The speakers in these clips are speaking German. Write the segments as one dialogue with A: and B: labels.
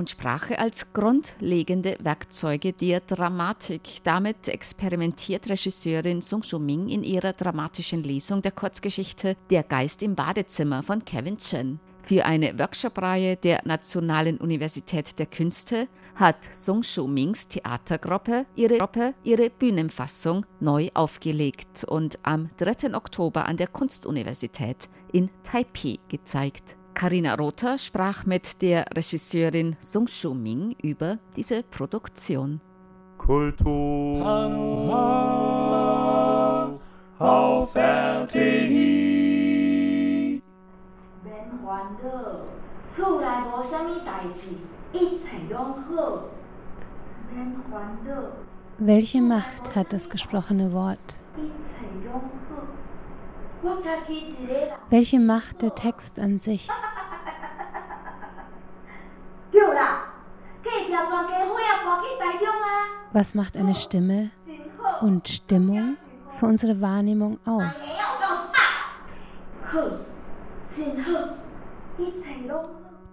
A: und Sprache als grundlegende Werkzeuge der Dramatik. Damit experimentiert Regisseurin Sung Shu Ming in ihrer dramatischen Lesung der Kurzgeschichte Der Geist im Badezimmer von Kevin Chen. Für eine Workshop-Reihe der Nationalen Universität der Künste hat Sung Shu Mings Theatergruppe ihre, ihre Bühnenfassung neu aufgelegt und am 3. Oktober an der Kunstuniversität in Taipei gezeigt. Karina Rother sprach mit der Regisseurin Sung Shu Ming über diese Produktion.
B: Kultur auf RTI.
C: Wenn 烦恼，厝内无啥物代志，一切拢好。免烦恼，
D: Welche Macht hat das gesprochene Wort? Welche Macht der Text an sich? Was macht eine Stimme und Stimmung für unsere Wahrnehmung aus?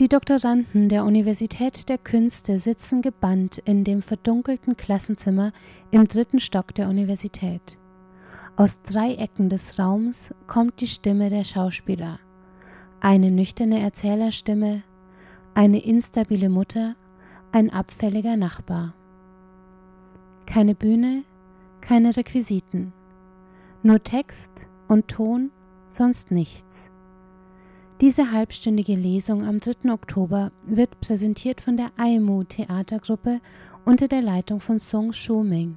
D: Die Doktoranden der Universität der Künste sitzen gebannt in dem verdunkelten Klassenzimmer im dritten Stock der Universität. Aus drei Ecken des Raums kommt die Stimme der Schauspieler. Eine nüchterne Erzählerstimme, eine instabile Mutter, ein abfälliger Nachbar. Keine Bühne, keine Requisiten. Nur Text und Ton, sonst nichts. Diese halbstündige Lesung am 3. Oktober wird präsentiert von der AIMU Theatergruppe unter der Leitung von Song Shu-Ming.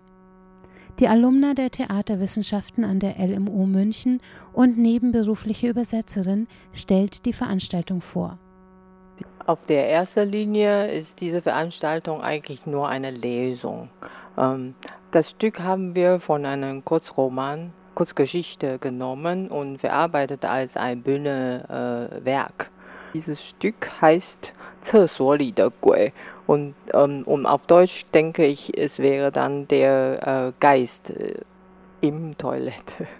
D: Die Alumna der Theaterwissenschaften an der LMU München und nebenberufliche Übersetzerin stellt die Veranstaltung vor.
E: Auf der ersten Linie ist diese Veranstaltung eigentlich nur eine Lesung. Ähm, Das Stück haben wir von einem Kurzroman, Kurzgeschichte genommen und verarbeitet als ein Bühnenwerk. Dieses Stück heißt 厕所里的鬼 und, ähm, und auf Deutsch denke ich, es wäre dann der äh, Geist äh, im Toilette.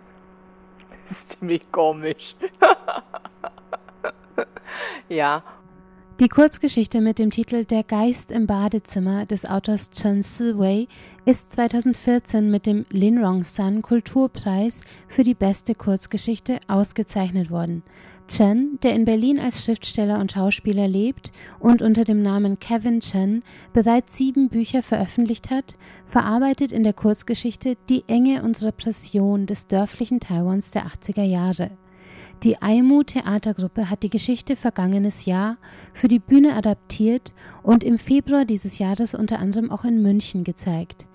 E: Das ist ziemlich komisch. ja,
D: die Kurzgeschichte mit dem Titel Der Geist im Badezimmer des Autors Chen Si-wei ist 2014 mit dem Lin Rong-san Kulturpreis für die beste Kurzgeschichte ausgezeichnet worden. Chen, der in Berlin als Schriftsteller und Schauspieler lebt und unter dem Namen Kevin Chen bereits sieben Bücher veröffentlicht hat, verarbeitet in der Kurzgeschichte die Enge und Repression des dörflichen Taiwans der 80er Jahre. Die AIMU Theatergruppe hat die Geschichte vergangenes Jahr für die Bühne adaptiert und im Februar dieses Jahres unter anderem auch in München gezeigt.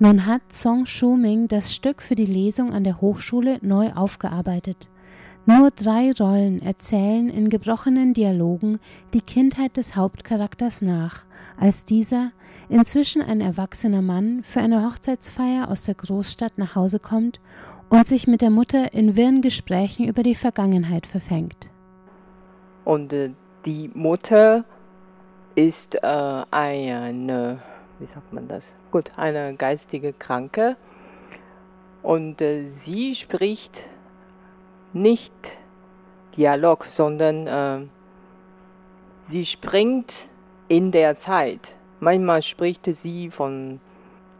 D: Nun hat Song Shu-Ming das Stück für die Lesung an der Hochschule neu aufgearbeitet. Nur drei Rollen erzählen in gebrochenen Dialogen die Kindheit des Hauptcharakters nach, als dieser, inzwischen ein erwachsener Mann, für eine Hochzeitsfeier aus der Großstadt nach Hause kommt und sich mit der Mutter in wirren Gesprächen über die Vergangenheit verfängt.
E: Und äh, die Mutter ist äh, eine, wie sagt man das? Gut, eine geistige Kranke. Und äh, sie spricht nicht Dialog, sondern äh, sie springt in der Zeit. Manchmal spricht sie von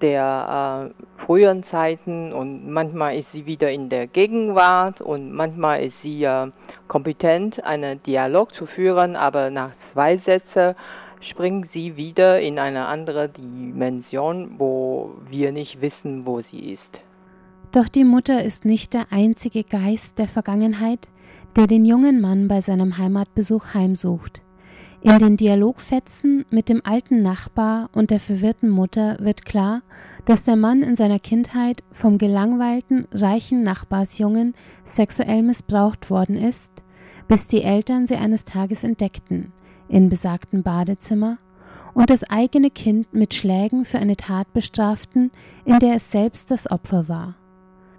E: der äh, früheren Zeiten und manchmal ist sie wieder in der Gegenwart und manchmal ist sie äh, kompetent, einen Dialog zu führen, aber nach zwei Sätzen springt sie wieder in eine andere Dimension, wo wir nicht wissen, wo sie ist.
D: Doch die Mutter ist nicht der einzige Geist der Vergangenheit, der den jungen Mann bei seinem Heimatbesuch heimsucht. In den Dialogfetzen mit dem alten Nachbar und der verwirrten Mutter wird klar, dass der Mann in seiner Kindheit vom gelangweilten, reichen Nachbarsjungen sexuell missbraucht worden ist, bis die Eltern sie eines Tages entdeckten, in besagtem Badezimmer, und das eigene Kind mit Schlägen für eine Tat bestraften, in der es selbst das Opfer war.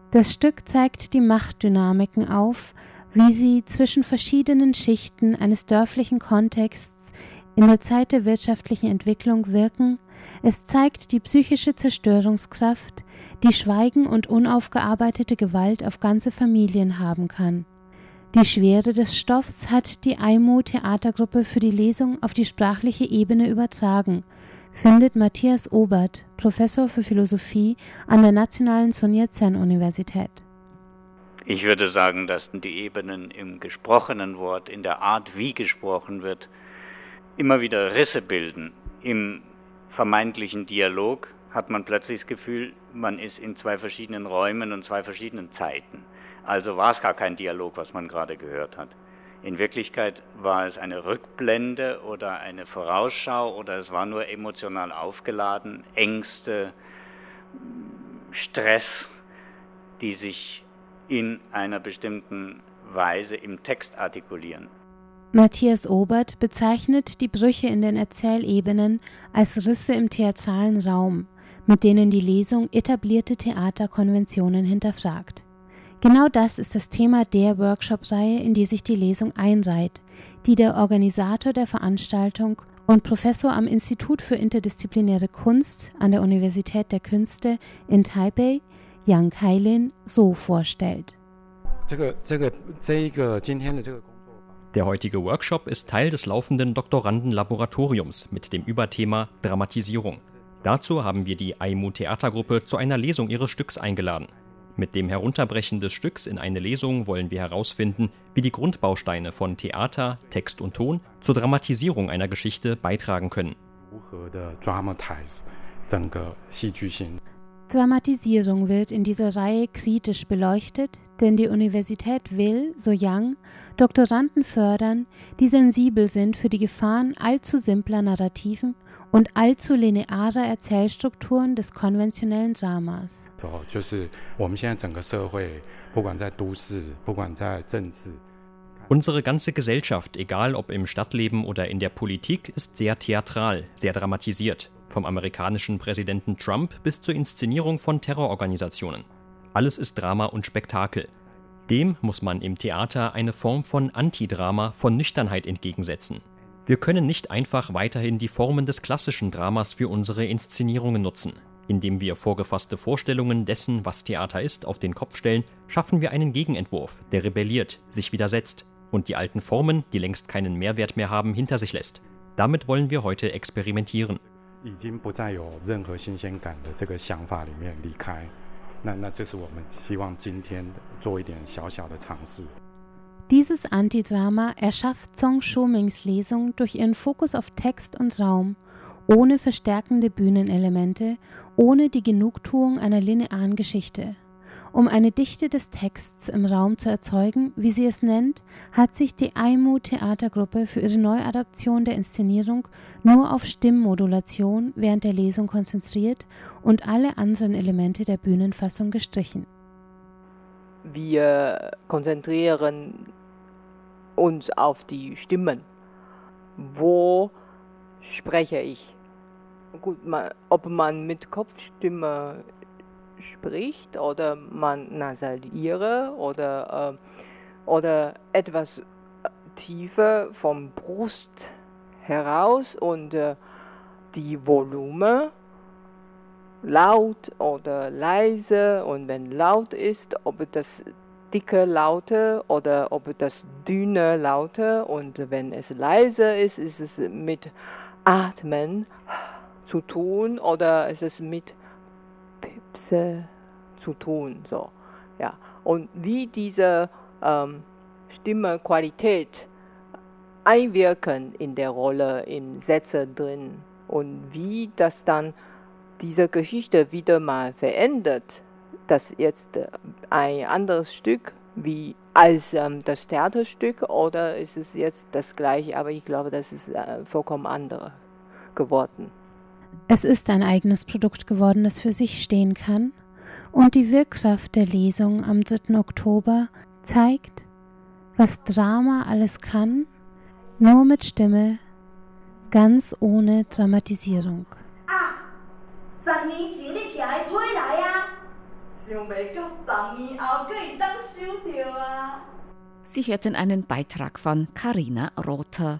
D: Das Stück zeigt die Machtdynamiken auf, wie sie zwischen verschiedenen Schichten eines dörflichen Kontexts in der Zeit der wirtschaftlichen Entwicklung wirken, es zeigt die psychische Zerstörungskraft, die Schweigen und unaufgearbeitete Gewalt auf ganze Familien haben kann. Die Schwere des Stoffs hat die Aimu Theatergruppe für die Lesung auf die sprachliche Ebene übertragen, findet Matthias Obert, Professor für Philosophie an der Nationalen Sun Yat-sen Universität.
F: Ich würde sagen, dass die Ebenen im gesprochenen Wort, in der Art, wie gesprochen wird, immer wieder Risse bilden. Im vermeintlichen Dialog hat man plötzlich das Gefühl, man ist in zwei verschiedenen Räumen und zwei verschiedenen Zeiten. Also war es gar kein Dialog, was man gerade gehört hat. In Wirklichkeit war es eine Rückblende oder eine Vorausschau oder es war nur emotional aufgeladen, Ängste, Stress, die sich in einer bestimmten Weise im Text artikulieren.
D: Matthias Obert bezeichnet die Brüche in den Erzählebenen als Risse im theatralen Raum, mit denen die Lesung etablierte Theaterkonventionen hinterfragt. Genau das ist das Thema der Workshop-Reihe, in die sich die Lesung einreiht, die der Organisator der Veranstaltung und Professor am Institut für interdisziplinäre Kunst an der Universität der Künste in Taipei, Yang Kailin, so vorstellt.
G: Der heutige Workshop ist Teil des laufenden Doktorandenlaboratoriums mit dem Überthema Dramatisierung. Dazu haben wir die AIMU Theatergruppe zu einer Lesung ihres Stücks eingeladen. Mit dem Herunterbrechen des Stücks in eine Lesung wollen wir herausfinden, wie die Grundbausteine von Theater, Text und Ton zur Dramatisierung einer Geschichte beitragen können.
D: Dramatisierung wird in dieser Reihe kritisch beleuchtet, denn die Universität will, so Young, Doktoranden fördern, die sensibel sind für die Gefahren allzu simpler Narrativen und allzu linearer Erzählstrukturen des konventionellen Dramas.
G: Unsere ganze Gesellschaft, egal ob im Stadtleben oder in der Politik, ist sehr theatral, sehr dramatisiert. Vom amerikanischen Präsidenten Trump bis zur Inszenierung von Terrororganisationen. Alles ist Drama und Spektakel. Dem muss man im Theater eine Form von Antidrama, von Nüchternheit entgegensetzen. Wir können nicht einfach weiterhin die Formen des klassischen Dramas für unsere Inszenierungen nutzen. Indem wir vorgefasste Vorstellungen dessen, was Theater ist, auf den Kopf stellen, schaffen wir einen Gegenentwurf, der rebelliert, sich widersetzt und die alten Formen, die längst keinen Mehrwert mehr haben, hinter sich lässt. Damit wollen wir heute experimentieren. 已经不再有任何新鲜感的这个想法里面离开，那那这是我们希望今天做一点小小的尝试。
D: dieses Antidrama erschafft Zhong Shomings Lesung durch ihren Fokus auf Text und Raum, ohne verstärkende Bühnenelemente, ohne die Genugtuung einer linearen Geschichte. Um eine Dichte des Texts im Raum zu erzeugen, wie sie es nennt, hat sich die Aimu Theatergruppe für ihre Neuadaption der Inszenierung nur auf Stimmmodulation während der Lesung konzentriert und alle anderen Elemente der Bühnenfassung gestrichen.
E: Wir konzentrieren uns auf die Stimmen. Wo spreche ich? Gut, ob man mit Kopfstimme spricht oder man nasaliere oder, äh, oder etwas tiefer vom Brust heraus und äh, die Volumen laut oder leise und wenn laut ist, ob das dicke Laute oder ob das dünne Laute und wenn es leise ist, ist es mit Atmen zu tun oder ist es mit Pipse zu tun. So, ja. Und wie diese ähm, Stimmequalität einwirken in der Rolle, in Sätze drin und wie das dann diese Geschichte wieder mal verändert, dass jetzt äh, ein anderes Stück wie als ähm, das Theaterstück oder ist es jetzt das gleiche, aber ich glaube, das ist äh, vollkommen andere geworden.
D: Es ist ein eigenes Produkt geworden, das für sich stehen kann. Und die Wirkkraft der Lesung am 3. Oktober zeigt, was Drama alles kann, nur mit Stimme, ganz ohne Dramatisierung.
A: Sie hörten einen Beitrag von Karina Rother.